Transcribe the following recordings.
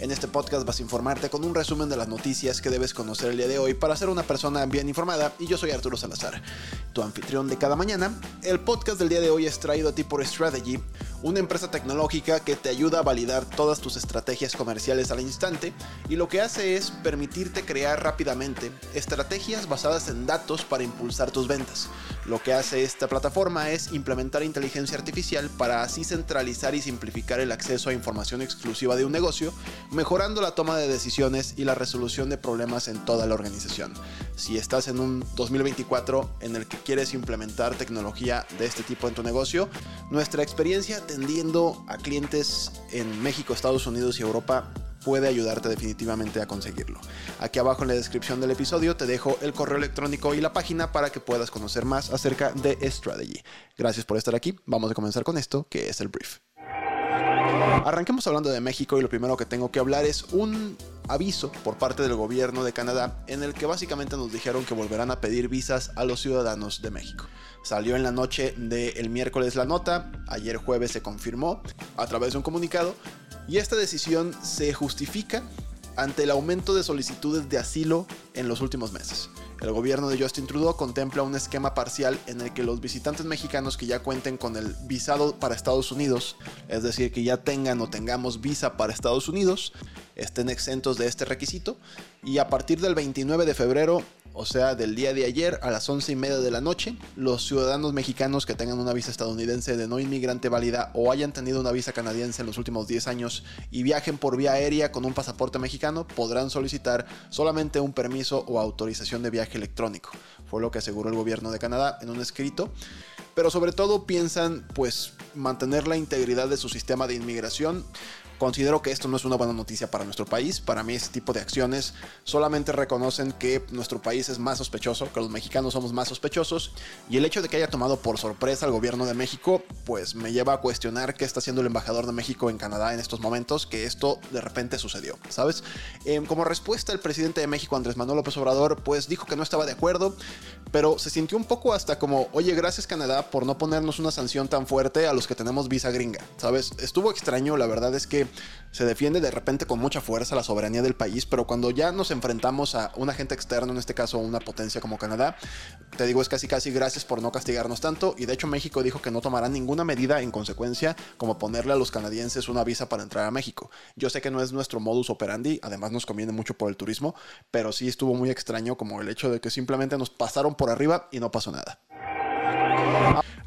En este podcast vas a informarte con un resumen de las noticias que debes conocer el día de hoy para ser una persona bien informada y yo soy Arturo Salazar, tu anfitrión de cada mañana. El podcast del día de hoy es traído a ti por Strategy, una empresa tecnológica que te ayuda a validar todas tus estrategias comerciales al instante y lo que hace es permitirte crear rápidamente estrategias basadas en datos para impulsar tus ventas. Lo que hace esta plataforma es implementar inteligencia artificial para así centralizar y simplificar el acceso a información exclusiva de un negocio mejorando la toma de decisiones y la resolución de problemas en toda la organización. Si estás en un 2024 en el que quieres implementar tecnología de este tipo en tu negocio, nuestra experiencia atendiendo a clientes en México, Estados Unidos y Europa puede ayudarte definitivamente a conseguirlo. Aquí abajo en la descripción del episodio te dejo el correo electrónico y la página para que puedas conocer más acerca de Strategy. Gracias por estar aquí. Vamos a comenzar con esto, que es el brief. Arranquemos hablando de México y lo primero que tengo que hablar es un aviso por parte del gobierno de Canadá en el que básicamente nos dijeron que volverán a pedir visas a los ciudadanos de México. Salió en la noche del miércoles la nota, ayer jueves se confirmó a través de un comunicado y esta decisión se justifica ante el aumento de solicitudes de asilo en los últimos meses. El gobierno de Justin Trudeau contempla un esquema parcial en el que los visitantes mexicanos que ya cuenten con el visado para Estados Unidos, es decir, que ya tengan o tengamos visa para Estados Unidos, estén exentos de este requisito. Y a partir del 29 de febrero o sea, del día de ayer a las 11 y media de la noche, los ciudadanos mexicanos que tengan una visa estadounidense de no inmigrante válida o hayan tenido una visa canadiense en los últimos 10 años y viajen por vía aérea con un pasaporte mexicano podrán solicitar solamente un permiso o autorización de viaje electrónico. Fue lo que aseguró el gobierno de Canadá en un escrito. Pero sobre todo piensan pues mantener la integridad de su sistema de inmigración Considero que esto no es una buena noticia para nuestro país. Para mí este tipo de acciones solamente reconocen que nuestro país es más sospechoso, que los mexicanos somos más sospechosos. Y el hecho de que haya tomado por sorpresa al gobierno de México, pues me lleva a cuestionar qué está haciendo el embajador de México en Canadá en estos momentos, que esto de repente sucedió, ¿sabes? Em, como respuesta, el presidente de México, Andrés Manuel López Obrador, pues dijo que no estaba de acuerdo, pero se sintió un poco hasta como, oye, gracias Canadá por no ponernos una sanción tan fuerte a los que tenemos visa gringa, ¿sabes? Estuvo extraño, la verdad es que se defiende de repente con mucha fuerza la soberanía del país, pero cuando ya nos enfrentamos a un agente externo, en este caso una potencia como Canadá, te digo es casi casi gracias por no castigarnos tanto y de hecho México dijo que no tomará ninguna medida en consecuencia como ponerle a los canadienses una visa para entrar a México. Yo sé que no es nuestro modus operandi, además nos conviene mucho por el turismo, pero sí estuvo muy extraño como el hecho de que simplemente nos pasaron por arriba y no pasó nada.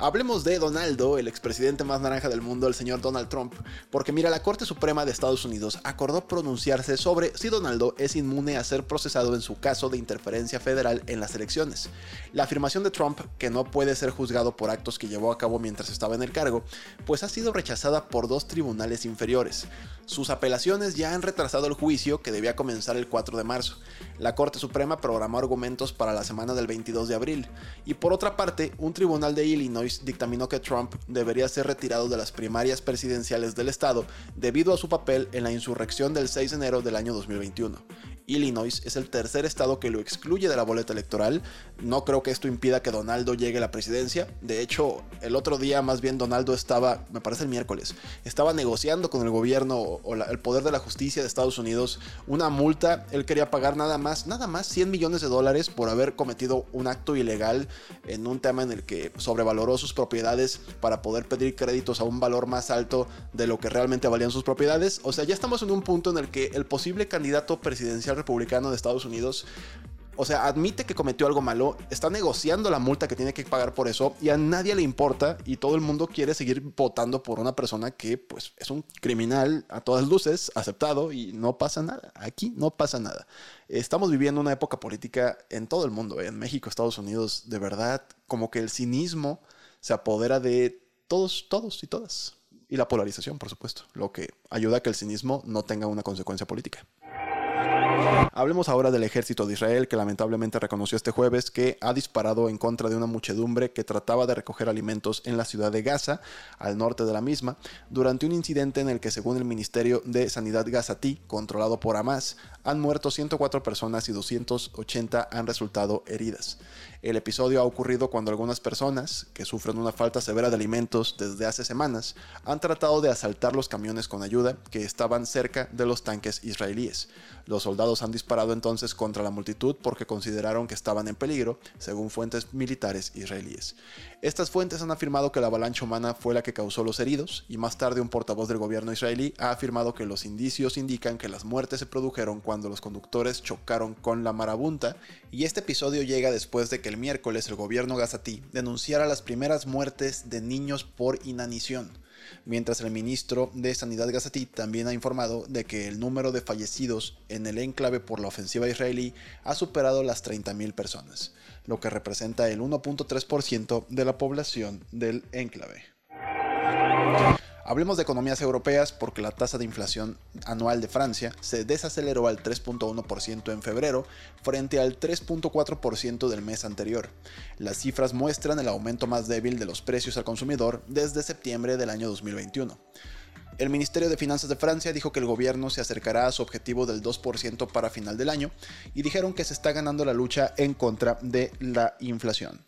Hablemos de Donaldo, el expresidente más naranja del mundo, el señor Donald Trump, porque mira, la Corte Suprema de Estados Unidos acordó pronunciarse sobre si Donaldo es inmune a ser procesado en su caso de interferencia federal en las elecciones. La afirmación de Trump, que no puede ser juzgado por actos que llevó a cabo mientras estaba en el cargo, pues ha sido rechazada por dos tribunales inferiores. Sus apelaciones ya han retrasado el juicio que debía comenzar el 4 de marzo. La Corte Suprema programó argumentos para la semana del 22 de abril. Y por otra parte, un tribunal de Illinois dictaminó que Trump debería ser retirado de las primarias presidenciales del estado debido a su papel en la insurrección del 6 de enero del año 2021. Illinois es el tercer estado que lo excluye de la boleta electoral. No creo que esto impida que Donaldo llegue a la presidencia. De hecho, el otro día más bien Donaldo estaba, me parece el miércoles, estaba negociando con el gobierno o el poder de la justicia de Estados Unidos una multa. Él quería pagar nada más, nada más 100 millones de dólares por haber cometido un acto ilegal en un tema en el que sobrevaloró sus propiedades para poder pedir créditos a un valor más alto de lo que realmente valían sus propiedades. O sea, ya estamos en un punto en el que el posible candidato presidencial republicano de Estados Unidos o sea, admite que cometió algo malo, está negociando la multa que tiene que pagar por eso y a nadie le importa y todo el mundo quiere seguir votando por una persona que pues es un criminal a todas luces, aceptado y no pasa nada. Aquí no pasa nada. Estamos viviendo una época política en todo el mundo, ¿eh? en México, Estados Unidos, de verdad, como que el cinismo se apodera de todos, todos y todas. Y la polarización, por supuesto, lo que ayuda a que el cinismo no tenga una consecuencia política. Hablemos ahora del ejército de Israel que lamentablemente reconoció este jueves que ha disparado en contra de una muchedumbre que trataba de recoger alimentos en la ciudad de Gaza, al norte de la misma, durante un incidente en el que según el Ministerio de Sanidad Gazatí, controlado por Hamas, han muerto 104 personas y 280 han resultado heridas. El episodio ha ocurrido cuando algunas personas, que sufren una falta severa de alimentos desde hace semanas, han tratado de asaltar los camiones con ayuda que estaban cerca de los tanques israelíes. Los soldados han disparado entonces contra la multitud porque consideraron que estaban en peligro, según fuentes militares israelíes. Estas fuentes han afirmado que la avalancha humana fue la que causó los heridos, y más tarde un portavoz del gobierno israelí ha afirmado que los indicios indican que las muertes se produjeron cuando los conductores chocaron con la marabunta, y este episodio llega después de que el miércoles el gobierno gazatí denunciara las primeras muertes de niños por inanición mientras el ministro de Sanidad Gazatí también ha informado de que el número de fallecidos en el enclave por la ofensiva israelí ha superado las 30.000 personas, lo que representa el 1.3% de la población del enclave. Hablemos de economías europeas porque la tasa de inflación anual de Francia se desaceleró al 3.1% en febrero frente al 3.4% del mes anterior. Las cifras muestran el aumento más débil de los precios al consumidor desde septiembre del año 2021. El Ministerio de Finanzas de Francia dijo que el gobierno se acercará a su objetivo del 2% para final del año y dijeron que se está ganando la lucha en contra de la inflación.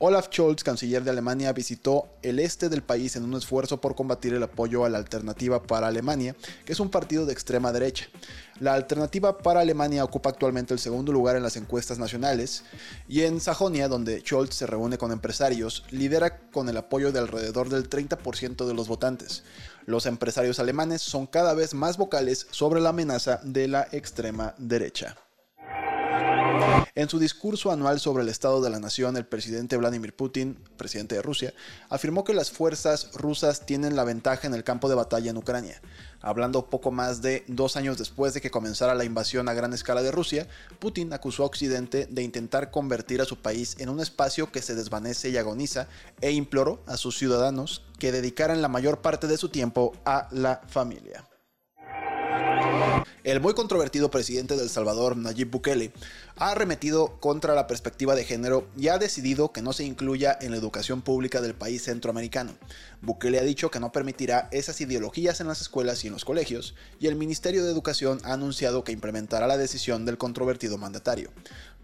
Olaf Scholz, canciller de Alemania, visitó el este del país en un esfuerzo por combatir el apoyo a la Alternativa para Alemania, que es un partido de extrema derecha. La Alternativa para Alemania ocupa actualmente el segundo lugar en las encuestas nacionales y en Sajonia, donde Scholz se reúne con empresarios, lidera con el apoyo de alrededor del 30% de los votantes. Los empresarios alemanes son cada vez más vocales sobre la amenaza de la extrema derecha. En su discurso anual sobre el estado de la nación, el presidente Vladimir Putin, presidente de Rusia, afirmó que las fuerzas rusas tienen la ventaja en el campo de batalla en Ucrania. Hablando poco más de dos años después de que comenzara la invasión a gran escala de Rusia, Putin acusó a Occidente de intentar convertir a su país en un espacio que se desvanece y agoniza e imploró a sus ciudadanos que dedicaran la mayor parte de su tiempo a la familia. El muy controvertido presidente de El Salvador, Nayib Bukele, ha arremetido contra la perspectiva de género y ha decidido que no se incluya en la educación pública del país centroamericano. Bukele ha dicho que no permitirá esas ideologías en las escuelas y en los colegios, y el Ministerio de Educación ha anunciado que implementará la decisión del controvertido mandatario.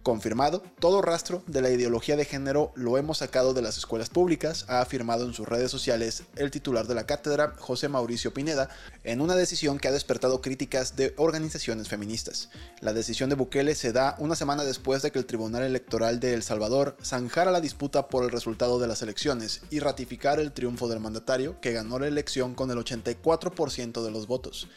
Confirmado, todo rastro de la ideología de género lo hemos sacado de las escuelas públicas, ha afirmado en sus redes sociales el titular de la cátedra, José Mauricio Pineda, en una decisión que ha despertado críticas de organizaciones feministas. La decisión de Bukele se da una semana después de que el Tribunal Electoral de El Salvador zanjara la disputa por el resultado de las elecciones y ratificar el triunfo del mandatario, que ganó la elección con el 84% de los votos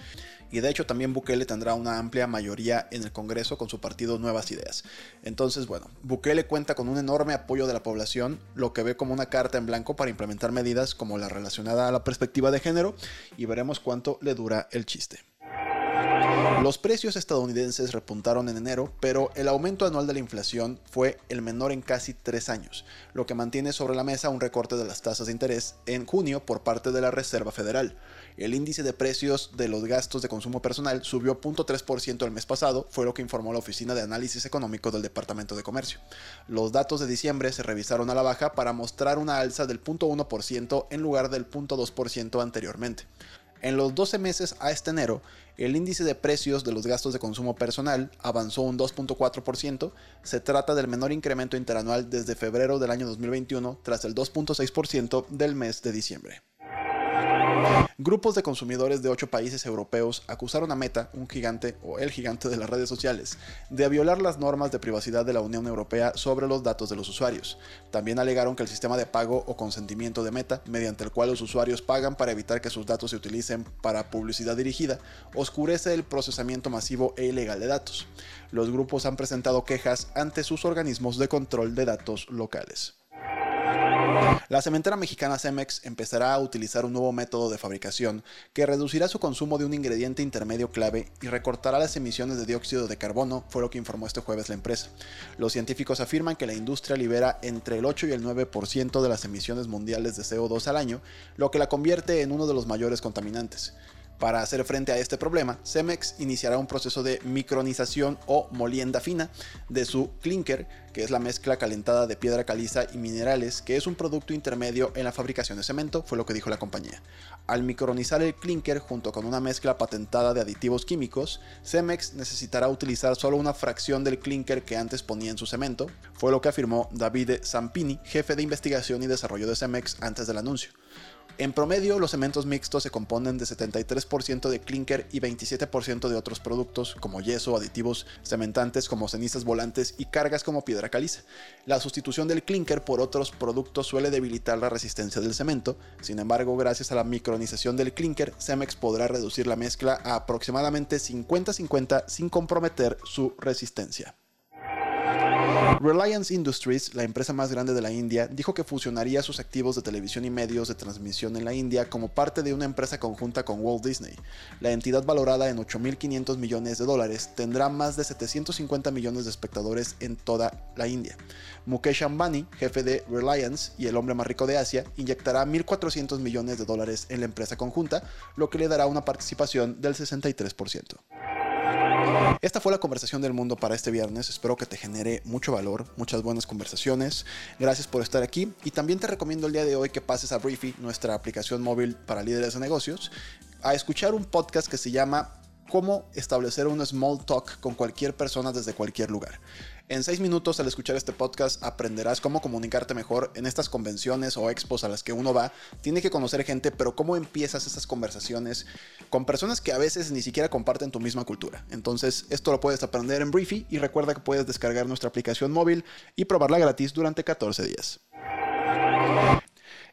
y de hecho también Bukele tendrá una amplia mayoría en el Congreso con su partido Nuevas Ideas. Entonces, bueno, Bukele cuenta con un enorme apoyo de la población, lo que ve como una carta en blanco para implementar medidas como la relacionada a la perspectiva de género y veremos cuánto le dura el chiste. Los precios estadounidenses repuntaron en enero, pero el aumento anual de la inflación fue el menor en casi tres años, lo que mantiene sobre la mesa un recorte de las tasas de interés en junio por parte de la Reserva Federal. El índice de precios de los gastos de consumo personal subió 0.3% el mes pasado, fue lo que informó la Oficina de Análisis Económico del Departamento de Comercio. Los datos de diciembre se revisaron a la baja para mostrar una alza del 0.1% en lugar del 0.2% anteriormente. En los 12 meses a este enero, el índice de precios de los gastos de consumo personal avanzó un 2.4%, se trata del menor incremento interanual desde febrero del año 2021 tras el 2.6% del mes de diciembre. Grupos de consumidores de ocho países europeos acusaron a Meta, un gigante o el gigante de las redes sociales, de violar las normas de privacidad de la Unión Europea sobre los datos de los usuarios. También alegaron que el sistema de pago o consentimiento de Meta, mediante el cual los usuarios pagan para evitar que sus datos se utilicen para publicidad dirigida, oscurece el procesamiento masivo e ilegal de datos. Los grupos han presentado quejas ante sus organismos de control de datos locales. La cementera mexicana Cemex empezará a utilizar un nuevo método de fabricación que reducirá su consumo de un ingrediente intermedio clave y recortará las emisiones de dióxido de carbono, fue lo que informó este jueves la empresa. Los científicos afirman que la industria libera entre el 8 y el 9% de las emisiones mundiales de CO2 al año, lo que la convierte en uno de los mayores contaminantes. Para hacer frente a este problema, Cemex iniciará un proceso de micronización o molienda fina de su clinker, que es la mezcla calentada de piedra caliza y minerales, que es un producto intermedio en la fabricación de cemento, fue lo que dijo la compañía. Al micronizar el clinker junto con una mezcla patentada de aditivos químicos, Cemex necesitará utilizar solo una fracción del clinker que antes ponía en su cemento, fue lo que afirmó David Zampini, jefe de investigación y desarrollo de Cemex antes del anuncio. En promedio, los cementos mixtos se componen de 73% de clinker y 27% de otros productos como yeso, aditivos cementantes como cenizas volantes y cargas como piedra caliza. La sustitución del clinker por otros productos suele debilitar la resistencia del cemento, sin embargo, gracias a la micronización del clinker, Cemex podrá reducir la mezcla a aproximadamente 50-50 sin comprometer su resistencia. Reliance Industries, la empresa más grande de la India, dijo que fusionaría sus activos de televisión y medios de transmisión en la India como parte de una empresa conjunta con Walt Disney. La entidad valorada en 8.500 millones de dólares tendrá más de 750 millones de espectadores en toda la India. Mukesh Ambani, jefe de Reliance y el hombre más rico de Asia, inyectará 1.400 millones de dólares en la empresa conjunta, lo que le dará una participación del 63%. Esta fue la conversación del mundo para este viernes. Espero que te genere mucho valor, muchas buenas conversaciones. Gracias por estar aquí. Y también te recomiendo el día de hoy que pases a Briefy, nuestra aplicación móvil para líderes de negocios, a escuchar un podcast que se llama Cómo establecer un small talk con cualquier persona desde cualquier lugar. En seis minutos al escuchar este podcast aprenderás cómo comunicarte mejor en estas convenciones o expos a las que uno va. Tiene que conocer gente, pero cómo empiezas esas conversaciones con personas que a veces ni siquiera comparten tu misma cultura. Entonces, esto lo puedes aprender en Briefy y recuerda que puedes descargar nuestra aplicación móvil y probarla gratis durante 14 días.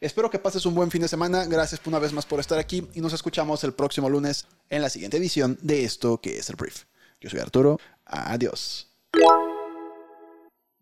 Espero que pases un buen fin de semana. Gracias una vez más por estar aquí y nos escuchamos el próximo lunes en la siguiente edición de esto que es el Brief. Yo soy Arturo. Adiós.